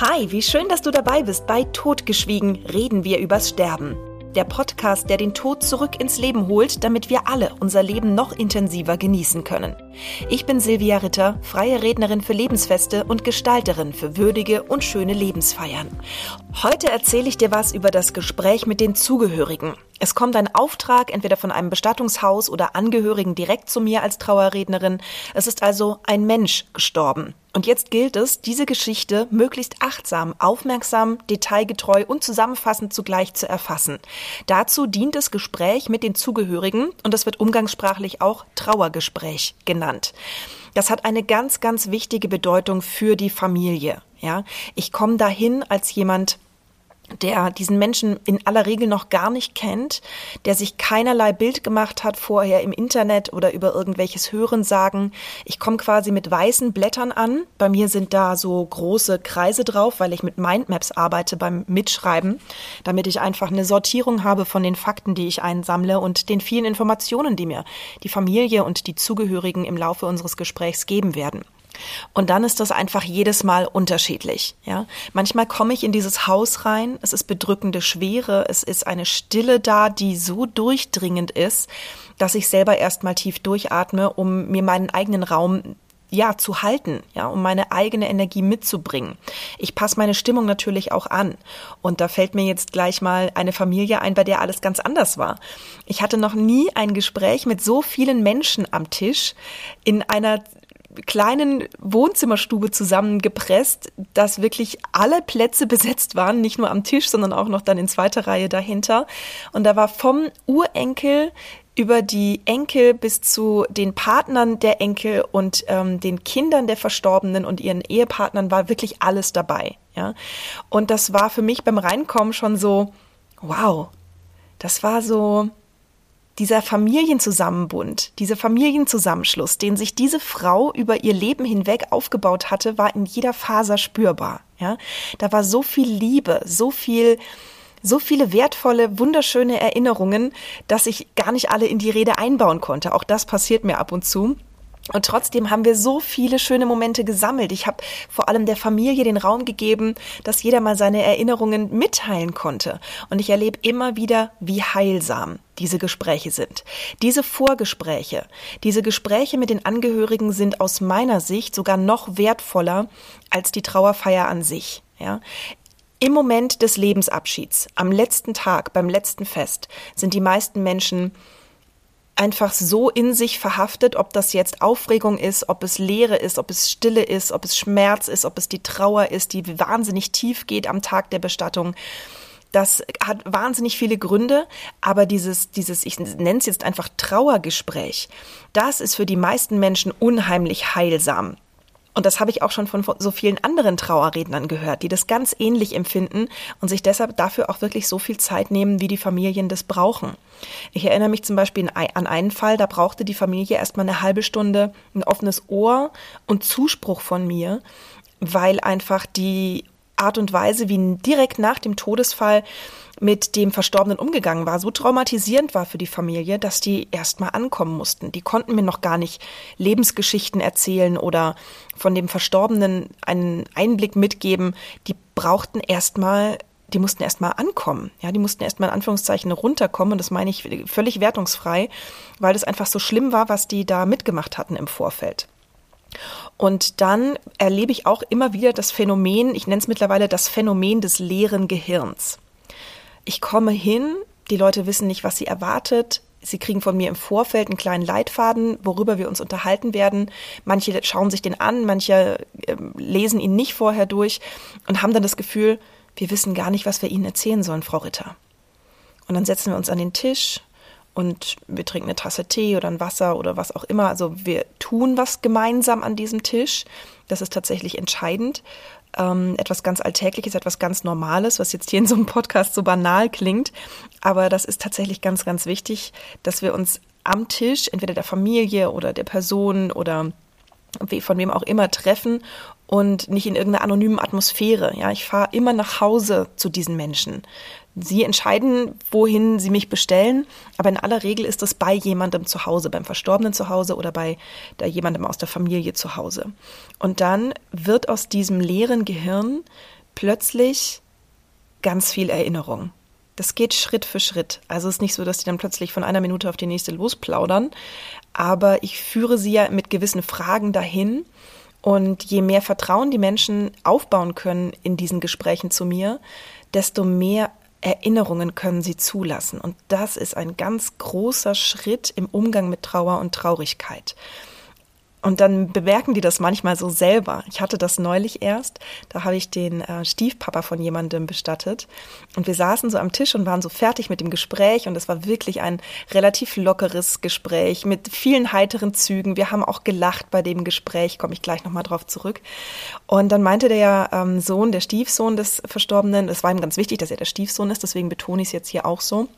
Hi, wie schön, dass du dabei bist. Bei Totgeschwiegen reden wir übers Sterben. Der Podcast, der den Tod zurück ins Leben holt, damit wir alle unser Leben noch intensiver genießen können. Ich bin Silvia Ritter, freie Rednerin für Lebensfeste und Gestalterin für würdige und schöne Lebensfeiern. Heute erzähle ich dir was über das Gespräch mit den Zugehörigen. Es kommt ein Auftrag entweder von einem Bestattungshaus oder Angehörigen direkt zu mir als Trauerrednerin. Es ist also ein Mensch gestorben. Und jetzt gilt es, diese Geschichte möglichst achtsam, aufmerksam, detailgetreu und zusammenfassend zugleich zu erfassen. Dazu dient das Gespräch mit den Zugehörigen und das wird umgangssprachlich auch Trauergespräch genannt. Das hat eine ganz, ganz wichtige Bedeutung für die Familie. Ja, ich komme dahin als jemand, der diesen Menschen in aller Regel noch gar nicht kennt, der sich keinerlei Bild gemacht hat vorher im Internet oder über irgendwelches Hörensagen. Ich komme quasi mit weißen Blättern an. Bei mir sind da so große Kreise drauf, weil ich mit Mindmaps arbeite beim Mitschreiben, damit ich einfach eine Sortierung habe von den Fakten, die ich einsammle und den vielen Informationen, die mir die Familie und die Zugehörigen im Laufe unseres Gesprächs geben werden. Und dann ist das einfach jedes Mal unterschiedlich. Ja, manchmal komme ich in dieses Haus rein. Es ist bedrückende Schwere. Es ist eine Stille da, die so durchdringend ist, dass ich selber erstmal tief durchatme, um mir meinen eigenen Raum ja, zu halten, ja, um meine eigene Energie mitzubringen. Ich passe meine Stimmung natürlich auch an. Und da fällt mir jetzt gleich mal eine Familie ein, bei der alles ganz anders war. Ich hatte noch nie ein Gespräch mit so vielen Menschen am Tisch in einer kleinen Wohnzimmerstube zusammengepresst, dass wirklich alle Plätze besetzt waren, nicht nur am Tisch, sondern auch noch dann in zweiter Reihe dahinter. Und da war vom Urenkel über die Enkel bis zu den Partnern der Enkel und ähm, den Kindern der Verstorbenen und ihren Ehepartnern war wirklich alles dabei. Ja, und das war für mich beim Reinkommen schon so, wow, das war so dieser Familienzusammenbund, dieser Familienzusammenschluss, den sich diese Frau über ihr Leben hinweg aufgebaut hatte, war in jeder Faser spürbar. Ja, da war so viel Liebe, so viel, so viele wertvolle, wunderschöne Erinnerungen, dass ich gar nicht alle in die Rede einbauen konnte. Auch das passiert mir ab und zu. Und trotzdem haben wir so viele schöne Momente gesammelt. Ich habe vor allem der Familie den Raum gegeben, dass jeder mal seine Erinnerungen mitteilen konnte. Und ich erlebe immer wieder, wie heilsam diese Gespräche sind. Diese Vorgespräche, diese Gespräche mit den Angehörigen sind aus meiner Sicht sogar noch wertvoller als die Trauerfeier an sich. Ja? Im Moment des Lebensabschieds, am letzten Tag, beim letzten Fest, sind die meisten Menschen einfach so in sich verhaftet, ob das jetzt Aufregung ist, ob es Leere ist, ob es Stille ist, ob es Schmerz ist, ob es die Trauer ist, die wahnsinnig tief geht am Tag der Bestattung. Das hat wahnsinnig viele Gründe, aber dieses, dieses, ich nenne es jetzt einfach Trauergespräch, das ist für die meisten Menschen unheimlich heilsam. Und das habe ich auch schon von so vielen anderen Trauerrednern gehört, die das ganz ähnlich empfinden und sich deshalb dafür auch wirklich so viel Zeit nehmen, wie die Familien das brauchen. Ich erinnere mich zum Beispiel an einen Fall, da brauchte die Familie erstmal eine halbe Stunde ein offenes Ohr und Zuspruch von mir, weil einfach die Art und Weise, wie direkt nach dem Todesfall mit dem Verstorbenen umgegangen war, so traumatisierend war für die Familie, dass die erstmal ankommen mussten. Die konnten mir noch gar nicht Lebensgeschichten erzählen oder von dem Verstorbenen einen Einblick mitgeben. Die brauchten erstmal die mussten erstmal ankommen. Ja, die mussten erstmal in Anführungszeichen runterkommen. Und das meine ich völlig wertungsfrei, weil es einfach so schlimm war, was die da mitgemacht hatten im Vorfeld. Und dann erlebe ich auch immer wieder das Phänomen, ich nenne es mittlerweile das Phänomen des leeren Gehirns. Ich komme hin, die Leute wissen nicht, was sie erwartet. Sie kriegen von mir im Vorfeld einen kleinen Leitfaden, worüber wir uns unterhalten werden. Manche schauen sich den an, manche äh, lesen ihn nicht vorher durch und haben dann das Gefühl, wir wissen gar nicht, was wir Ihnen erzählen sollen, Frau Ritter. Und dann setzen wir uns an den Tisch und wir trinken eine Tasse Tee oder ein Wasser oder was auch immer. Also wir tun was gemeinsam an diesem Tisch. Das ist tatsächlich entscheidend ähm, etwas ganz Alltägliches, etwas ganz Normales, was jetzt hier in so einem Podcast so banal klingt. Aber das ist tatsächlich ganz, ganz wichtig, dass wir uns am Tisch, entweder der Familie oder der Person oder von wem auch immer treffen und nicht in irgendeiner anonymen Atmosphäre. Ja, ich fahre immer nach Hause zu diesen Menschen. Sie entscheiden, wohin sie mich bestellen, aber in aller Regel ist das bei jemandem zu Hause, beim Verstorbenen zu Hause oder bei da jemandem aus der Familie zu Hause. Und dann wird aus diesem leeren Gehirn plötzlich ganz viel Erinnerung. Das geht Schritt für Schritt. Also es ist nicht so, dass die dann plötzlich von einer Minute auf die nächste losplaudern, aber ich führe sie ja mit gewissen Fragen dahin. Und je mehr Vertrauen die Menschen aufbauen können in diesen Gesprächen zu mir, desto mehr Erinnerungen können sie zulassen. Und das ist ein ganz großer Schritt im Umgang mit Trauer und Traurigkeit. Und dann bemerken die das manchmal so selber. Ich hatte das neulich erst. Da habe ich den äh, Stiefpapa von jemandem bestattet. Und wir saßen so am Tisch und waren so fertig mit dem Gespräch. Und es war wirklich ein relativ lockeres Gespräch mit vielen heiteren Zügen. Wir haben auch gelacht bei dem Gespräch. Komme ich gleich nochmal drauf zurück. Und dann meinte der ähm, Sohn, der Stiefsohn des Verstorbenen, es war ihm ganz wichtig, dass er der Stiefsohn ist. Deswegen betone ich es jetzt hier auch so.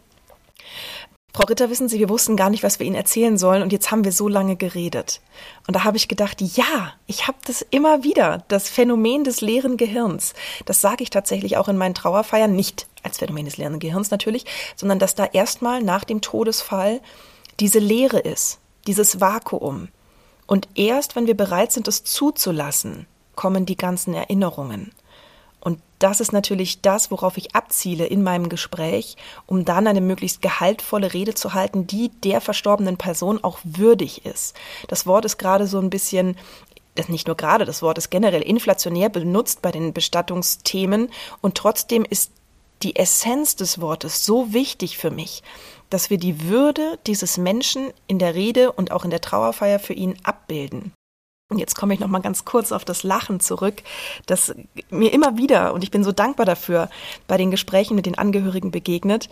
Frau Ritter, wissen Sie, wir wussten gar nicht, was wir Ihnen erzählen sollen und jetzt haben wir so lange geredet. Und da habe ich gedacht, ja, ich habe das immer wieder, das Phänomen des leeren Gehirns. Das sage ich tatsächlich auch in meinen Trauerfeiern, nicht als Phänomen des leeren Gehirns natürlich, sondern dass da erstmal nach dem Todesfall diese Leere ist, dieses Vakuum. Und erst, wenn wir bereit sind, es zuzulassen, kommen die ganzen Erinnerungen. Und das ist natürlich das, worauf ich abziele in meinem Gespräch, um dann eine möglichst gehaltvolle Rede zu halten, die der verstorbenen Person auch würdig ist. Das Wort ist gerade so ein bisschen das nicht nur gerade, das Wort ist generell inflationär benutzt bei den Bestattungsthemen und trotzdem ist die Essenz des Wortes so wichtig für mich, dass wir die Würde dieses Menschen in der Rede und auch in der Trauerfeier für ihn abbilden. Und jetzt komme ich noch mal ganz kurz auf das Lachen zurück, das mir immer wieder und ich bin so dankbar dafür bei den Gesprächen mit den Angehörigen begegnet,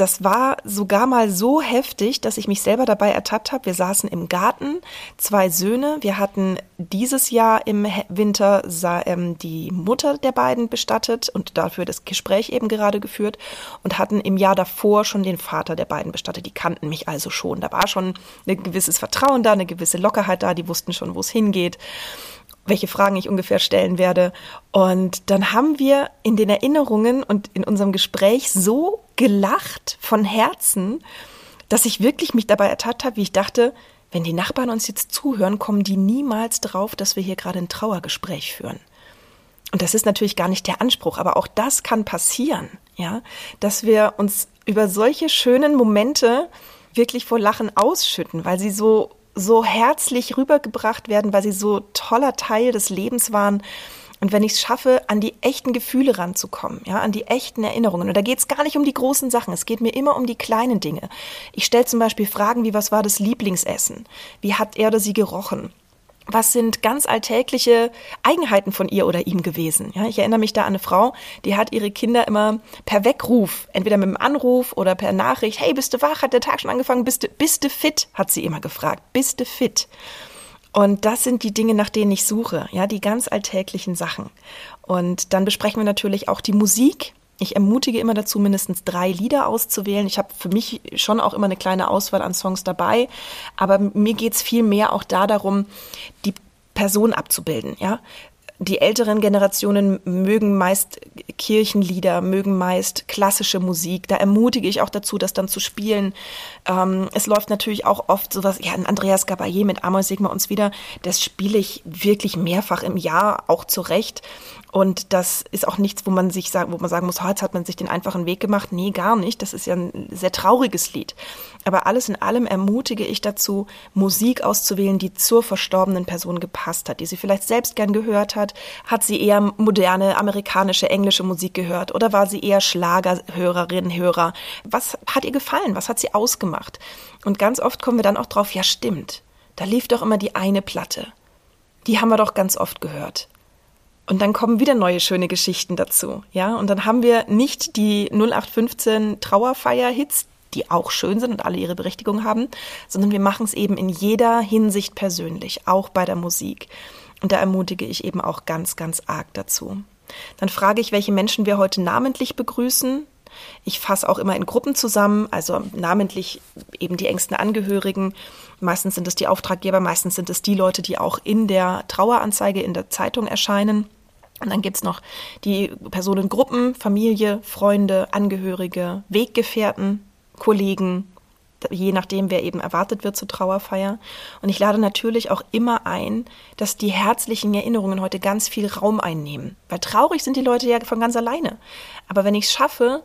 das war sogar mal so heftig, dass ich mich selber dabei ertappt habe. Wir saßen im Garten, zwei Söhne. Wir hatten dieses Jahr im Winter ähm, die Mutter der beiden bestattet und dafür das Gespräch eben gerade geführt und hatten im Jahr davor schon den Vater der beiden bestattet. Die kannten mich also schon. Da war schon ein gewisses Vertrauen da, eine gewisse Lockerheit da. Die wussten schon, wo es hingeht welche Fragen ich ungefähr stellen werde. Und dann haben wir in den Erinnerungen und in unserem Gespräch so gelacht von Herzen, dass ich wirklich mich dabei ertappt habe, wie ich dachte, wenn die Nachbarn uns jetzt zuhören, kommen die niemals drauf, dass wir hier gerade ein Trauergespräch führen. Und das ist natürlich gar nicht der Anspruch, aber auch das kann passieren, ja, dass wir uns über solche schönen Momente wirklich vor Lachen ausschütten, weil sie so so herzlich rübergebracht werden, weil sie so toller Teil des Lebens waren. Und wenn ich es schaffe, an die echten Gefühle ranzukommen, ja, an die echten Erinnerungen. Und da geht es gar nicht um die großen Sachen, es geht mir immer um die kleinen Dinge. Ich stelle zum Beispiel Fragen wie, was war das Lieblingsessen? Wie hat er oder sie gerochen? was sind ganz alltägliche Eigenheiten von ihr oder ihm gewesen. Ja, ich erinnere mich da an eine Frau, die hat ihre Kinder immer per Weckruf, entweder mit einem Anruf oder per Nachricht, hey, bist du wach? Hat der Tag schon angefangen? Bist du, bist du fit? Hat sie immer gefragt. Bist du fit? Und das sind die Dinge, nach denen ich suche, ja, die ganz alltäglichen Sachen. Und dann besprechen wir natürlich auch die Musik, ich ermutige immer dazu, mindestens drei Lieder auszuwählen. Ich habe für mich schon auch immer eine kleine Auswahl an Songs dabei, aber mir geht's viel mehr auch da darum, die Person abzubilden. Ja, die älteren Generationen mögen meist Kirchenlieder, mögen meist klassische Musik. Da ermutige ich auch dazu, das dann zu spielen. Ähm, es läuft natürlich auch oft sowas, ja, ein Andreas Gabayé mit Amos Sigma uns wieder, das spiele ich wirklich mehrfach im Jahr, auch zurecht. Und das ist auch nichts, wo man sich sagen, wo man sagen muss, oh, jetzt hat man sich den einfachen Weg gemacht. Nee, gar nicht. Das ist ja ein sehr trauriges Lied. Aber alles in allem ermutige ich dazu, Musik auszuwählen, die zur verstorbenen Person gepasst hat, die sie vielleicht selbst gern gehört hat. Hat sie eher moderne, amerikanische, englische Musik gehört oder war sie eher Schlagerhörerin, Hörer? Was hat ihr gefallen? Was hat sie ausgemacht? Und ganz oft kommen wir dann auch drauf, ja stimmt. Da lief doch immer die eine Platte. Die haben wir doch ganz oft gehört. Und dann kommen wieder neue schöne Geschichten dazu, ja. Und dann haben wir nicht die 0815 Trauerfeier-Hits, die auch schön sind und alle ihre Berechtigung haben, sondern wir machen es eben in jeder Hinsicht persönlich, auch bei der Musik. Und da ermutige ich eben auch ganz, ganz arg dazu. Dann frage ich, welche Menschen wir heute namentlich begrüßen. Ich fasse auch immer in Gruppen zusammen, also namentlich eben die engsten Angehörigen. Meistens sind es die Auftraggeber, meistens sind es die Leute, die auch in der Traueranzeige in der Zeitung erscheinen. Und dann gibt's noch die Personengruppen, Familie, Freunde, Angehörige, Weggefährten, Kollegen, je nachdem, wer eben erwartet wird zur Trauerfeier. Und ich lade natürlich auch immer ein, dass die herzlichen Erinnerungen heute ganz viel Raum einnehmen. Weil traurig sind die Leute ja von ganz alleine. Aber wenn ich es schaffe,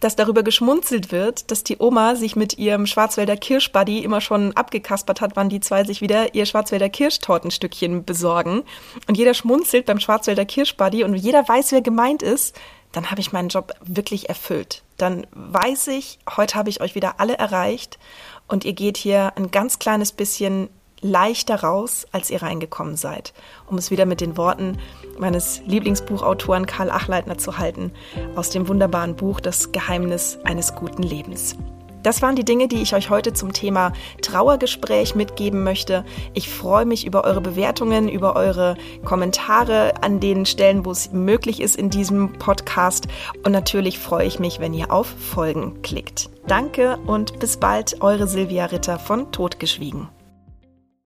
dass darüber geschmunzelt wird, dass die Oma sich mit ihrem Schwarzwälder Kirschbuddy immer schon abgekaspert hat, wann die zwei sich wieder ihr Schwarzwälder Kirschtortenstückchen besorgen. Und jeder schmunzelt beim Schwarzwälder Kirschbuddy und jeder weiß, wer gemeint ist, dann habe ich meinen Job wirklich erfüllt. Dann weiß ich, heute habe ich euch wieder alle erreicht und ihr geht hier ein ganz kleines bisschen leichter raus, als ihr reingekommen seid, um es wieder mit den Worten meines Lieblingsbuchautoren Karl Achleitner zu halten, aus dem wunderbaren Buch Das Geheimnis eines guten Lebens. Das waren die Dinge, die ich euch heute zum Thema Trauergespräch mitgeben möchte. Ich freue mich über eure Bewertungen, über eure Kommentare an den Stellen, wo es möglich ist in diesem Podcast. Und natürlich freue ich mich, wenn ihr auf Folgen klickt. Danke und bis bald, eure Silvia Ritter von Totgeschwiegen.